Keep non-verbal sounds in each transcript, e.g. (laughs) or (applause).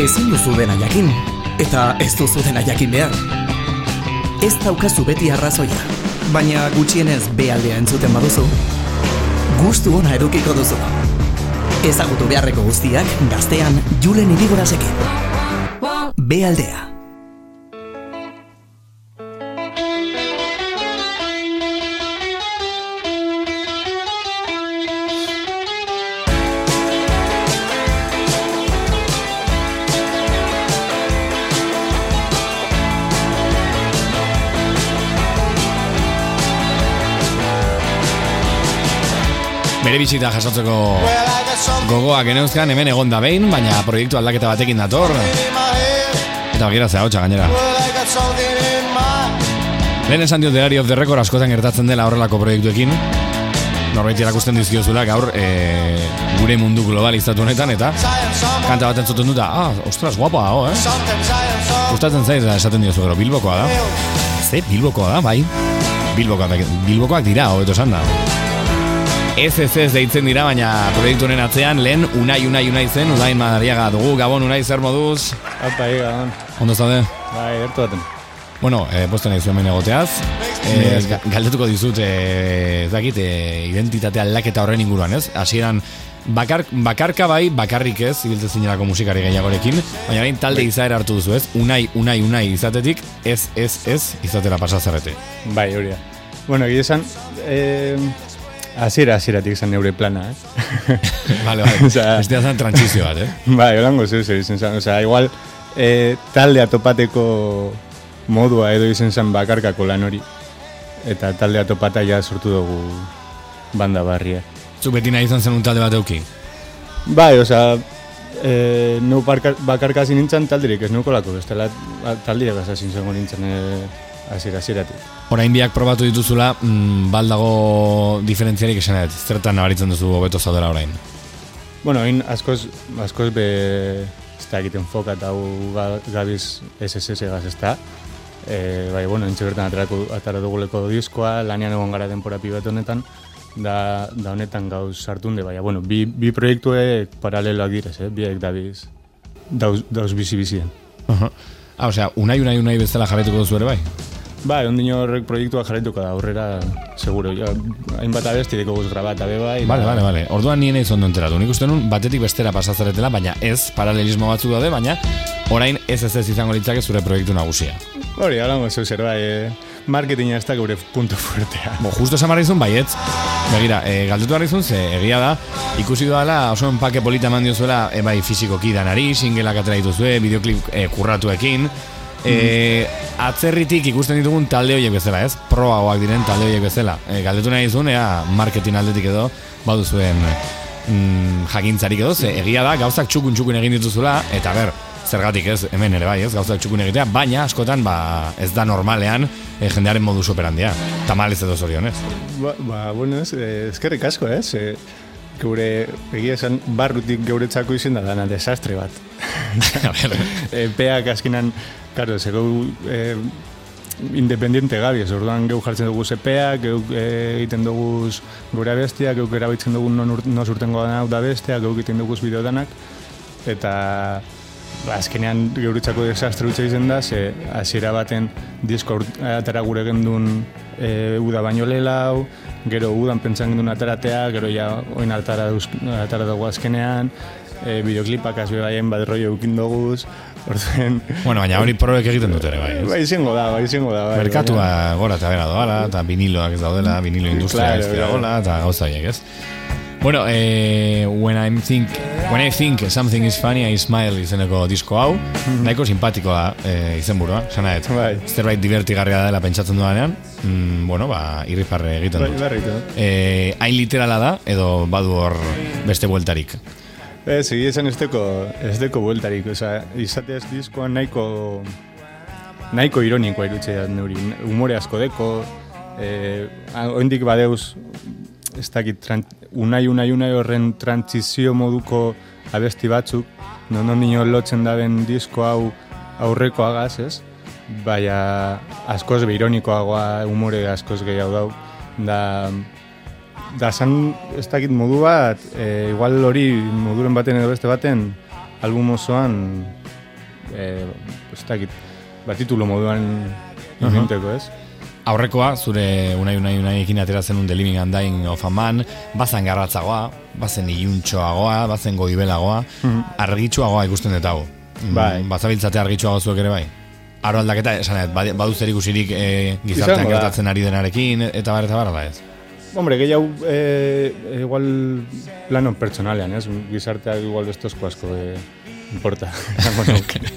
Ezin duzu dena jakin, eta ez duzu dena jakin behar. Ez daukazu beti arrazoia, baina gutxienez bealdea entzuten baduzu, gustu ona edukiko duzu. Ezagutu beharreko guztiak gaztean Julen Irigorazekin. Bealdea. Bere bizita jasotzeko gogoak geneuzkan hemen egon da behin, baina proiektu aldaketa batekin dator. Eta bagira zea hotxa gainera. Lehen esan diot Diary of the Record askotan gertatzen dela horrelako proiektuekin. Norbait irakusten dizkiozula gaur e, gure mundu globalizatu honetan eta kanta bat entzuten duta, ah, ostras, guapa hau, eh? Gustatzen zaiz da esaten diozu gero, Bilbokoa da. Ze, Bilbokoa da, bai. Bilbokoak, Bilbokoak dira, hobeto esan da. Ez deitzen dira, baina proiektu honen atzean lehen unai unai unai zen, unai madariaga dugu, gabon unai zer moduz. Apa, gabon. Ondo zaude? Bai, gertu baten. Bueno, eh, posten nahi zuen egoteaz. Eh, ga- galdetuko dizut, eh, ez dakit, eh, identitate aldaketa horren inguruan, ez? Hasieran bakar, bakarka bai, bakarrik ez, ibiltzen zinerako musikari gehiagorekin, baina bain talde izaera hartu duzu, ez? Unai, unai, unai izatetik, ez, ez, ez, izatera pasazarrete. Bai, hori da. Bueno, egia esan, eh, hasiera hasieratik zen neure plana, eh? (laughs) Vale, vale. (laughs) Osea- Bestia zen trantzizio bat, eh? (laughs) bai, holango zeu zer izen zen. Osea, igual, eh, taldea topateko modua edo izen zen bakarkako lan hori. Eta taldea topata ja sortu dugu banda barria. Zu beti nahi izan zen un talde bat euki. Bai, osea, eh, neu barka- bakarka hasi nintzen taldirik ez neukolako, bestela taldiak hasi zengo nintzen eh, hasiera hasieratik. Orain biak probatu dituzula, mm, baldago diferentziarik esan dut. Zertan nabaritzen duzu hobeto zaudela orain. Bueno, hain askoz, askoz be, ez da egiten foka eta gabiz SSS gaz ez da. E, bai, bueno, entxe bertan atarako, atara duguleko diskoa, lanean egon gara denpora pibet honetan, da, da honetan gauz sartunde, baina, bueno, bi, bi proiektuek paraleloak direz, eh? biek dabiz, dauz, dauz bizi-bizien. Ah, osea, unai, unai, unai bezala jarretuko duzu ere bai? Bai, ondino horrek proiektua jarraituko da, aurrera, seguro, ja, hainbat abesti deko guz grabata, be bai. Vale, vale, vale. Orduan nien eiz ondo enteratu. Nik uste nun batetik bestera pasazaretela, baina ez paralelismo batzuk daude, baina orain ez ez ez izango litzake zure proiektu nagusia. Hori, halango zeu zer, bai, eh, marketinga ez da gure punto fuertea. Bo, justo esan barra izun, baietz. Begira, e, galdetu barra izun, ze egia da, ikusi doala, oso enpake polita eman diozuela, e, bai, fizikoki danari, singelak atera dituzue, videoklip e, kurratuekin, e, atzerritik ikusten ditugun talde horiek bezala, ez? Proagoak diren talde horiek bezala. E, galdetu nahi izun, ea, marketing aldetik edo, baduzuen mm, jakintzarik edo, ze egia da, gauzak txukun txukun egin dituzula, eta ber, zergatik ez, hemen ere bai, ez, gauzak txukun egitea, baina askotan, ba, ez da normalean e, jendearen modus operandia. Tamalez edo zorionez. Ba, ba bueno, ez, eh, eskerrik asko, ez? Eh, gure, egia esan, barrutik geuretzako izen da dana desastre bat. (laughs) Epeak azkenan, karo, zego eh, independiente gabi, ez orduan geu jartzen dugu epeak, geu eh, egiten dugu gure abestiak, geu erabiltzen dugu non, ur- non urtengo dana da besteak, geu egiten dugu bideo danak, eta ba, azkenean geuretzako desastre utza izen da, ze hasiera baten disko atara gure gendun e, uda baino lelau, gero udan pentsan gendun ataratea, gero ja oin atara, duz, atara dugu azkenean, e, bideoklipak azbe baien badroi eukin doguz, orduen... bueno, baina hori probek egiten dute ere bai. ez? Bai, izango da, bai, izango da. Bai, Merkatua baina- gora eta bera doala, eta viniloak ez daudela, vinilo industria Claro, ez claro. dagoela, eta gauza horiek, ez? Bueno, eh, when, I'm think, when I think something is funny, I smile izeneko disko hau, nahiko simpatikoa eh, izenburua, sana ez. Mhm. Bai. Zerbait divertigarria dela pentsatzen dudanean, mm, bueno, ba, irrifarre egiten Bai, dut. berritu. Eh, hain literala da, edo badu hor beste bueltarik. Ez, egia esan ez deko, ez deko bueltarik, oza, izateaz diskoa nahiko, nahiko ironikoa irutzea neuri, humore asko deko, eh, oindik badeuz, ez dakit, tran, unai, unai, unai horren trantzizio moduko abesti batzuk, non ondino lotzen daben disko hau aurreko agaz, ez? Baina askoz be ironikoagoa, humore askoz gehiago dau, da, da san, ez dakit modu bat, e, igual hori moduren baten edo beste baten album osoan, e, ez dakit, bat titulo moduan inventeko, ez? Aurrekoa, zure unai unai unai ekin atera zen un The Living and Dying of a Man, bazen garratzagoa, bazen iluntxoagoa, bazen goibelagoa, argitxoagoa ikusten dut hau. Bai. Mm, Bazabiltzate argitxoago zuek ere bai. Aro aldaketa, esan badu zer ikusirik e, gizartean gertatzen ari denarekin, eta bar, eta bar, ez. Hombre, gehiago, e, igual, plano pertsonalean, ez? Gizarteak igual bestozko asko e, importa. (laughs) esango nuke. (laughs)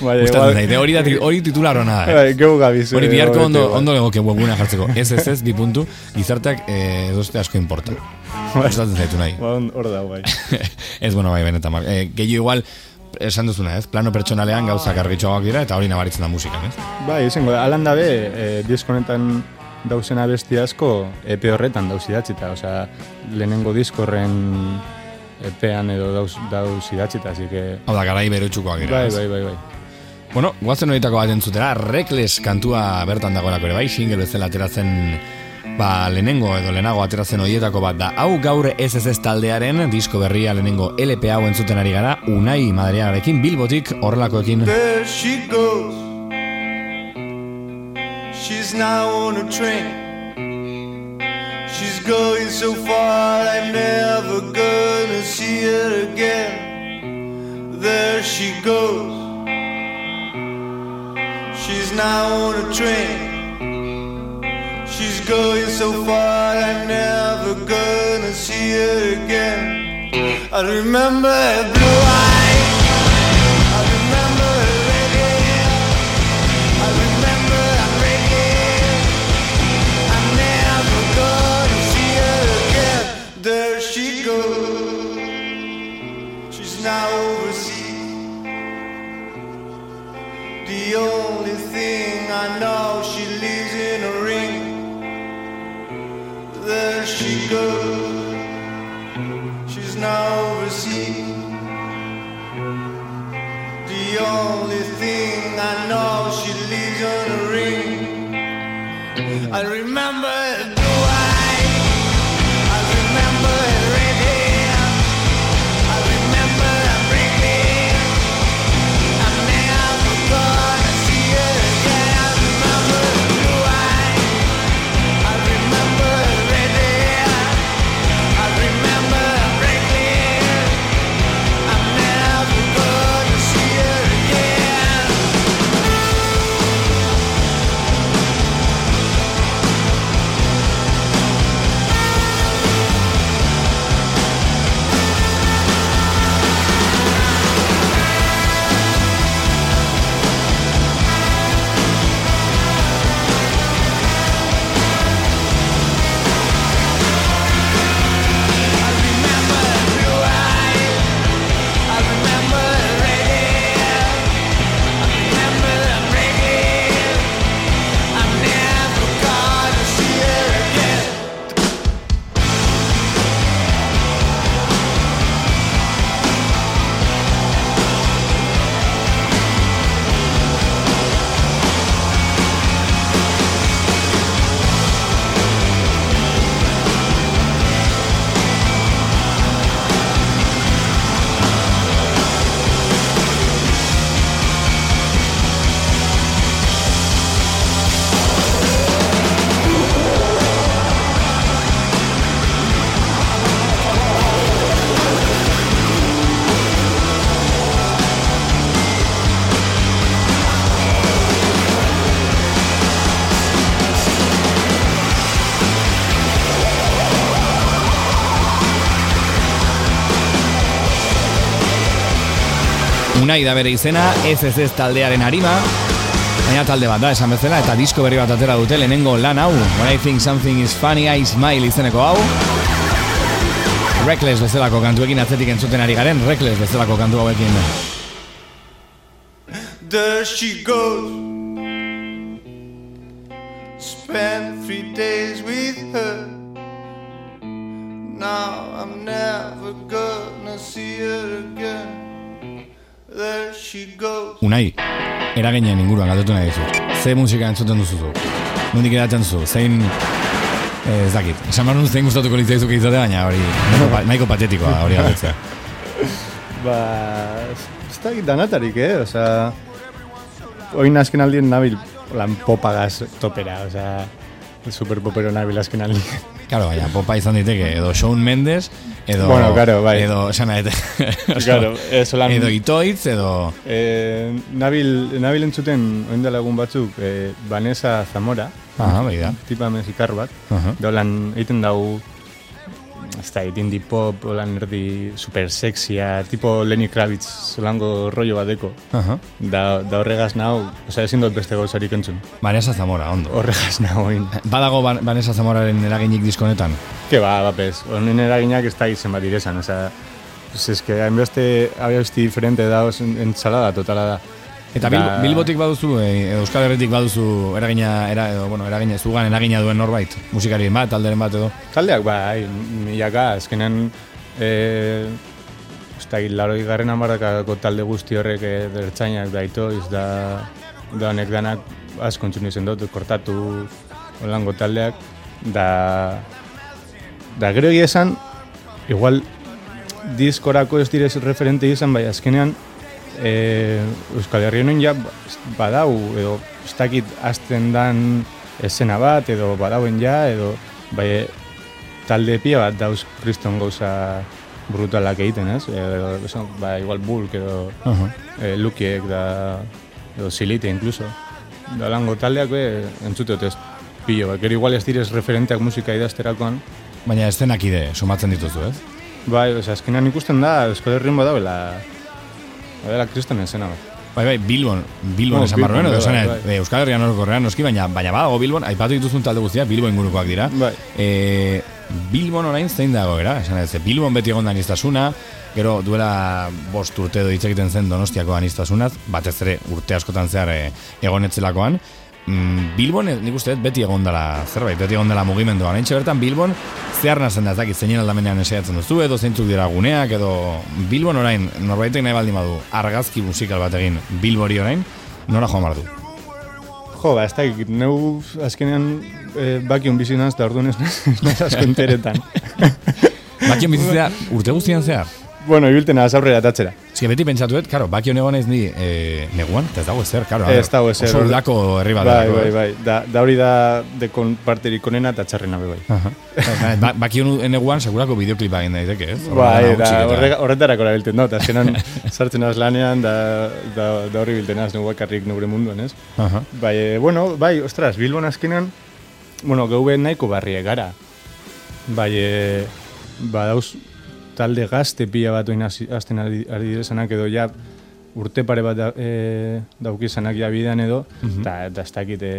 Bai, Gustatzen zaite, hori, da, ti- hori titular hona da. eh? Bai, geu gabiz. Hori eh, biharko ondo, igual. ondo legoke webgunea jartzeko. Ez, ez, ez, bi puntu, gizarteak e, dozte asko importa. Gustatzen zaitu nahi. Ba, Hor da, bai. (laughs) ez, bueno, bai, benetan. bai. E, gehiago igual, esan duzuna, ez? Plano pertsonalean gauzak argitxoagoak dira, eta hori nabaritzen da musikan, ez? Bai, izango da, alan dabe, e, diskonetan dauzen abesti asko EP horretan dauz idatzita, osea, lehenengo diskorren epean edo dauz, dauz idatzita, así que... Hau da, garai berutxukoak dira. Bai, ez? bai, bai, bai. Bueno, guazen horietako bat entzutera, Reckless kantua bertan dagoelako ere bai, single bezala ateratzen ba, lehenengo edo lehenago ateratzen horietako bat da. Hau gaur SSS taldearen disko berria lehenengo LP hau entzuten ari gara, Unai Madriagarekin, Bilbotik horrelakoekin. There she goes. She's now on a train. She's going so far, I'm never gonna see her again. There she goes. She's now on a train. She's going so far, I'm never gonna see her again. I remember her blue eyes. There she goes. She's now overseas. The only thing I know, she lives in a ring. There she goes. She's now overseas. The only thing I know, she lives in a ring. I remember Unai da bere izena, SSS taldearen harima, baina talde bat da, esan bezala, eta disko berri bat atera dute lehenengo lan hau. When I think something is funny, I smile izeneko hau. Reckless bezalako kantuekin atzetik entzuten ari garen, Reckless bezalako kantu hauekin. There she goes. Spent three days with her. Now I'm never gonna see her again. There she goes. Unai, eraginen inguruan galdetu nahi dizut. Ze musika entzuten duzu zu? Nondik edaten zu? Zein... Eh, ez dakit. Esan behar nun zein gustatuko litzaizuke izate, baina hori nahiko, nahiko patetikoa hori galdetzea. (laughs) Ba, ez da danatarik, eh? Osa, oin azken aldien nabil lan popagaz topera, osa, super popero nabil azken aldien. Claro, baina popa izan diteke, edo Shawn Mendes, edo... Bueno, claro, bai. Edo, esan nahi, (laughs) Claro, lan... edo itoitz, edo... Eh, nabil, nabil entzuten, oin dela egun batzuk, eh, Vanessa Zamora, Aha, bai da. tipa mexikar bat, Aha. da lan egiten dau ez da, indie pop, holan erdi super sexia, tipo Lenny Kravitz, zolango rollo bateko. Aha. Da, da horregaz nau, oza, ezin dut beste gauzarik entzun. Vanessa Zamora, ondo. Horregaz nau, oin. Badago Van- Vanessa Zamoraren eraginik diskonetan? Ke ba, bapez, honen eraginak ez da izen bat direzan, oza, pues es que hainbeste abesti diferente da, en- entzalada totala da. Eta bil, Da- Bilbotik baduzu, e, Euskal Herritik baduzu eragina, era, edo, bueno, eragina, zugan eragina duen norbait? Musikarien bat, talderen bat edo? Taldeak, bai, milaka, azkenan, e, ez da, laro garren amarrakako talde guzti horrek e, dertzainak da itoiz, da, da honek danak asko entzun izen dut, kortatu holango taldeak, da, da gero esan, igual diskorako ez direz referente izan, bai, azkenean, e, Euskal Herri honen ja badau, edo ez dakit azten dan esena bat, edo badauen ja, edo bai, talde pia bat dauz kriston gauza brutalak egiten, ez? Edo, esan, ba, igual bulk edo Aha. e, lukiek da, edo silite incluso. Da lango taldeak be, entzute ez pilo, bat. Gero igual ez direz referenteak musika idazterakoan, Baina estenak ide, somatzen dituzu, ez? Bai, oza, azkenean ikusten da, Euskal Herrian badauela, badela kriston esena bat. Bai, bai, Bilbon, Bilbon Oh, esan barruen, Bilbon, edo esan bai, bai. e, Euskal Herrian orokorrean noski, baina, baina badago Bilbon, aipatu dituzun talde guztiak Bilbo ingurukoak dira. Bai. E, Bilbon orain zein dago, era? Esan ze Bilbon beti egon da anistasuna, gero duela bost urte edo hitz egiten zen donostiako anistasunaz, batez ere urte askotan zehar e, egonetzelakoan, Mm, Bilbon, eh, nik uste dut, beti egon dela zerbait, beti egon dela mugimenduan. Haintxe bertan, Bilbon, zehar nazen da, ez dakit, zeinen aldamenean esaiatzen duzu, edo zeintzuk dira guneak, edo Bilbon orain, norbaitek nahi baldin badu, argazki musikal bat egin Bilbori orain, nora joan behar du? Jo, ba, ez da, neu azkenean e, bakion bizi naz, da orduan ez naz, asko enteretan. (laughs) Bakion bizitzea urte guztian zehar? bueno, ibilten az aurrera tatzera. Eske beti pentsatua, karo, bakion egon ez ni e, neguan, eta ez dago ezer, karo. Ez dago ezer. Oso udako herri bat. Bai, bai, eh? bai. Da, da hori da dekon parterik onena eta txarrena be bai. Aha. Ba- Bakion neguan, segurako bideoklipa egin daiteke, ez? Bai, da, horretarako erabiltzen dut, azkenan (laughs) sartzen az lanean, da, da, da horri bilten az, bakarrik nure munduan, ez? Aha. Bai, e, bueno, bai, ostras, Bilbon azkenan, bueno, geube nahiko barrie gara. Bai, e, badauz talde gazte pila bat oin hasten ari, ari direzanak edo ja urte pare bat da, e, daukizanak ja bidean edo, eta mm ez dakit e,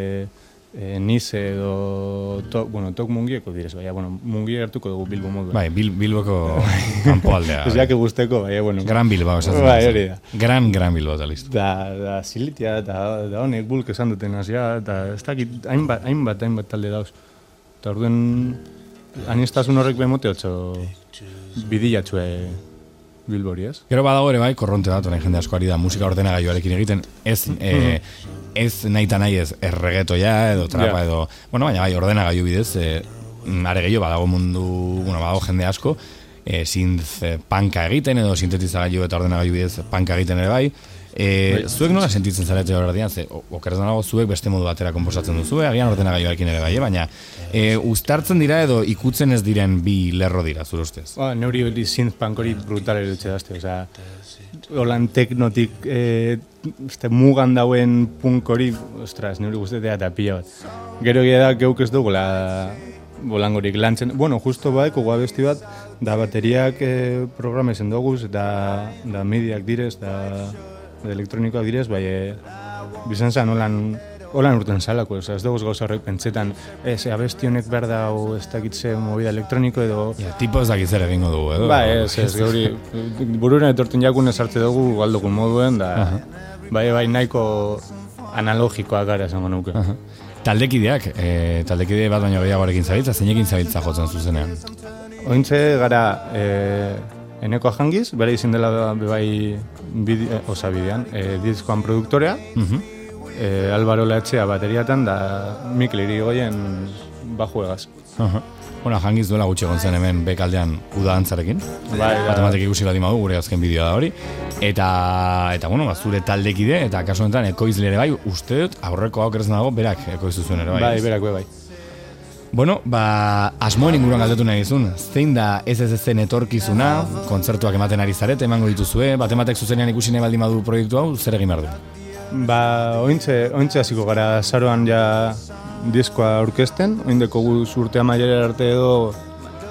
e, nize edo, to, bueno, tok mungieko direz, baina, bueno, mungi hartuko dugu Bilbo modu. Bai, Bil, Bilboko (laughs) kanpo aldea. Ez jake guzteko, baina, bueno. Gran Bilbao esaten Bai, hori da. Gran, gran Bilbao eta listo. Da, da zilitia, da, da honek bulk esan duten hasia, eta ez dakit, hainbat, hainbat, hainbat talde dauz. Eta orduen, anistasun horrek bemote otxo bidilatxue bilbori, ez? Gero badago ere bai, korronte bat, orain jende asko ari da musika ordenagailuarekin egiten, ez, e, ez nahi eta nahi ez erregetoia edo trapa Ja. edo, bueno, baina bai, ordenagailu bidez, e, are gehiago badago mundu, bueno, badago jende asko, e, synth e, panka egiten edo sintetizagailu eta ordenagailu bidez panka egiten ere bai, E, zuek nola sentitzen zarete horredian, ze o- okerez nago zuek beste modu batera konposatzen duzu, agian ordenagailuarekin ere bai, eh? baina e, uztartzen dira edo ikutzen ez diren bi lerro dira, zure ustez. Ba, neuri hori synth punk hori brutal erutxe dazte, oza, holan teknotik, e, este, mugan dauen punk hori, ostras, neuri guztetea eta pila bat. Gero egia da, geuk ez dugula bolangorik lantzen, bueno, justo baeko guabesti bat, da bateriak e, programezen doguz, da, da mediak direz, da elektronikoak direz, bai, e, bizan zan holan, holan urten salako, oza, ez dugu gauza horrek pentsetan, ez, abesti honek behar da, o, ez dakitze movida elektroniko edo, Ja, tipo ez dakit zer egingo dugu, edo? Ba, ez, ez, gauri, burura etortzen jakun esarte dugu galdugun moduen, da, bai, bai, nahiko analogikoak gara esango nuke. Aha. Taldekideak, e, taldekide bat baino gehiagoarekin zabiltza, zeinekin zabiltza jotzen zuzenean. Ointze gara, e, eneko jangiz, bere izin dela be bai, bide, oza bidean, e, diskoan produktorea, Mhm. e, Álvaro Leatxea bateriatan, da Mikel Irigoyen baju egaz. Aha. Bueno, jangiz duela gutxi egon zen hemen bekaldean uda antzarekin. Bai, bai. Matematik ikusi bat imadu, gure azken bideoa da hori. Eta, eta bueno, ba, zure taldekide, eta kasu honetan ekoizle ere bai, uste dut, aurreko aukeraz nago, berak ekoiztu zuen ere bai. Bai, berak, bai, bai. Bueno, ba, asmoen inguruan galdetu nahi dizun, zein da ez ez ezen etorkizuna, kontzertuak ematen ari zarete, emango dituzue, batematek zuzenean ikusi nahi baldin badu proiektu hau, zer egin behar du? Ba, ointze, ointze hasiko gara. Saroan ja diskoa aurkezten, oindeko guz urte amailera arte edo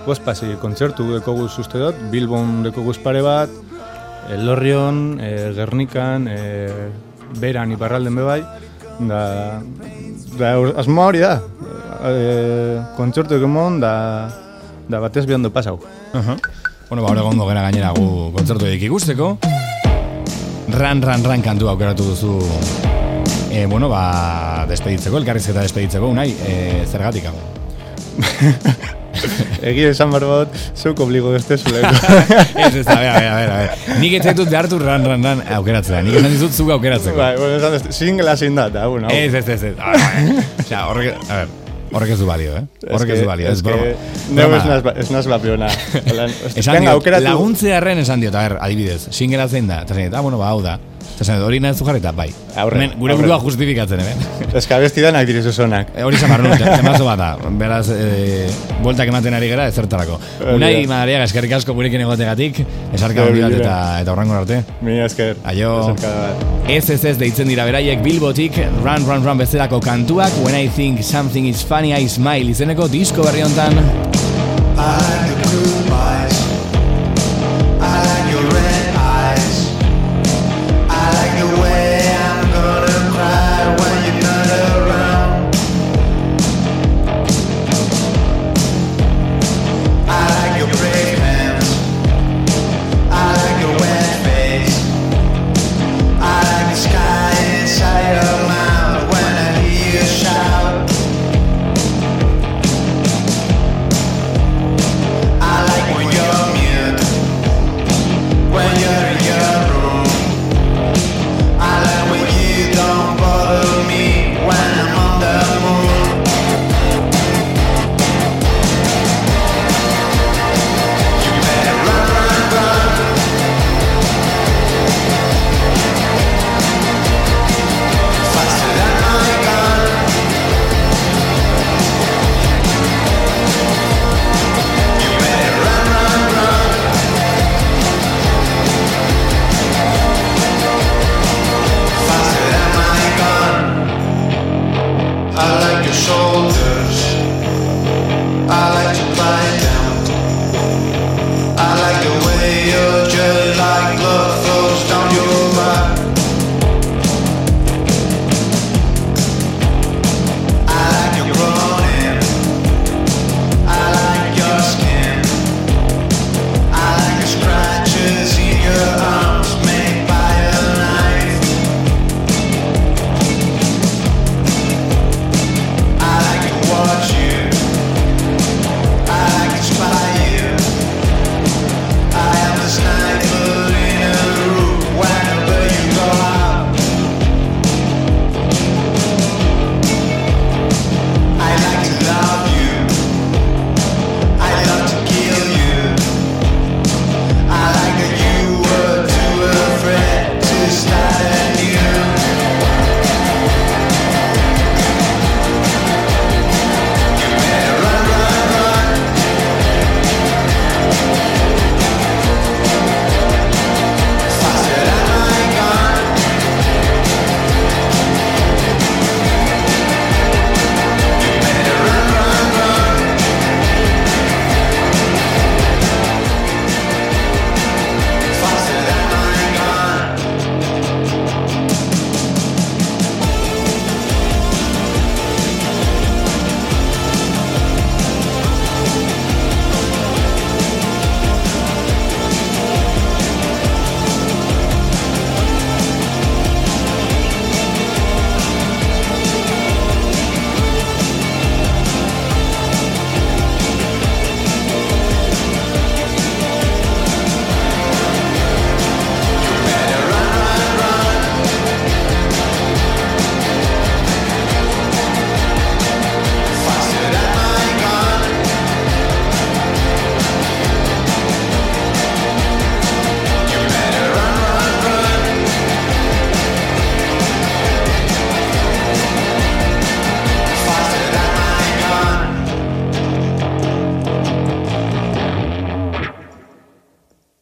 Ospasi, kontzertu deko guz uste dut, Bilbon deko guz pare bat, e, Lorrion, e, Gernikan, e, Beran, Iparralden bebai, da, da asmoa hori da, e, kontzertu ekemon, da, da batez behando pasau. Uh Bueno, ba, gondo gara gainera gu kontzertu edik ikusteko. Ran, ran, ran kantu aukeratu duzu e, bueno, ba, despeditzeko, elkarrizketa despeditzeko, unai, e, zergatik hau. (laughs) Egi esan barbot, zeuk obligo beste zuleko. (laughs) ez, ez, a ver, a ver, a ver. Nik ez zaitut behartu ran, ran, ran aukeratzea. Nik esan dizut zuk aukeratzeko. bai, bueno, esan dut, da, eta, bueno. Ez, ez, ez, ez. Osea, horrek, a ver, horrek ez du balio, eh? Horrek ez du balio, ez broma. Neu naz, ez naz bapiona. Esan diot, laguntzearen esan diot, a ver, adibidez, singela zein da, eta zein, ah, bueno, ba, hau da. Eta zein, hori nahi zu jarrita, bai. Aurre, Hemen, gure burua justifikatzen, hemen. (laughs) Ez que abesti danak direz osonak. E, hori zamar nun, (laughs) temazo bat da. Beraz, e, bueltak ematen ari gara, ezertarako. Hori Unai, da. Madariaga, eskerrik asko gurekin egotegatik, esarka bat Hori da. eta, eta horrengo arte. Mila esker. Aio. Bat. Ez ez ez deitzen dira beraiek Bilbotik Run Run Run bezalako kantuak When I think something is funny I smile izeneko disko berri hontan I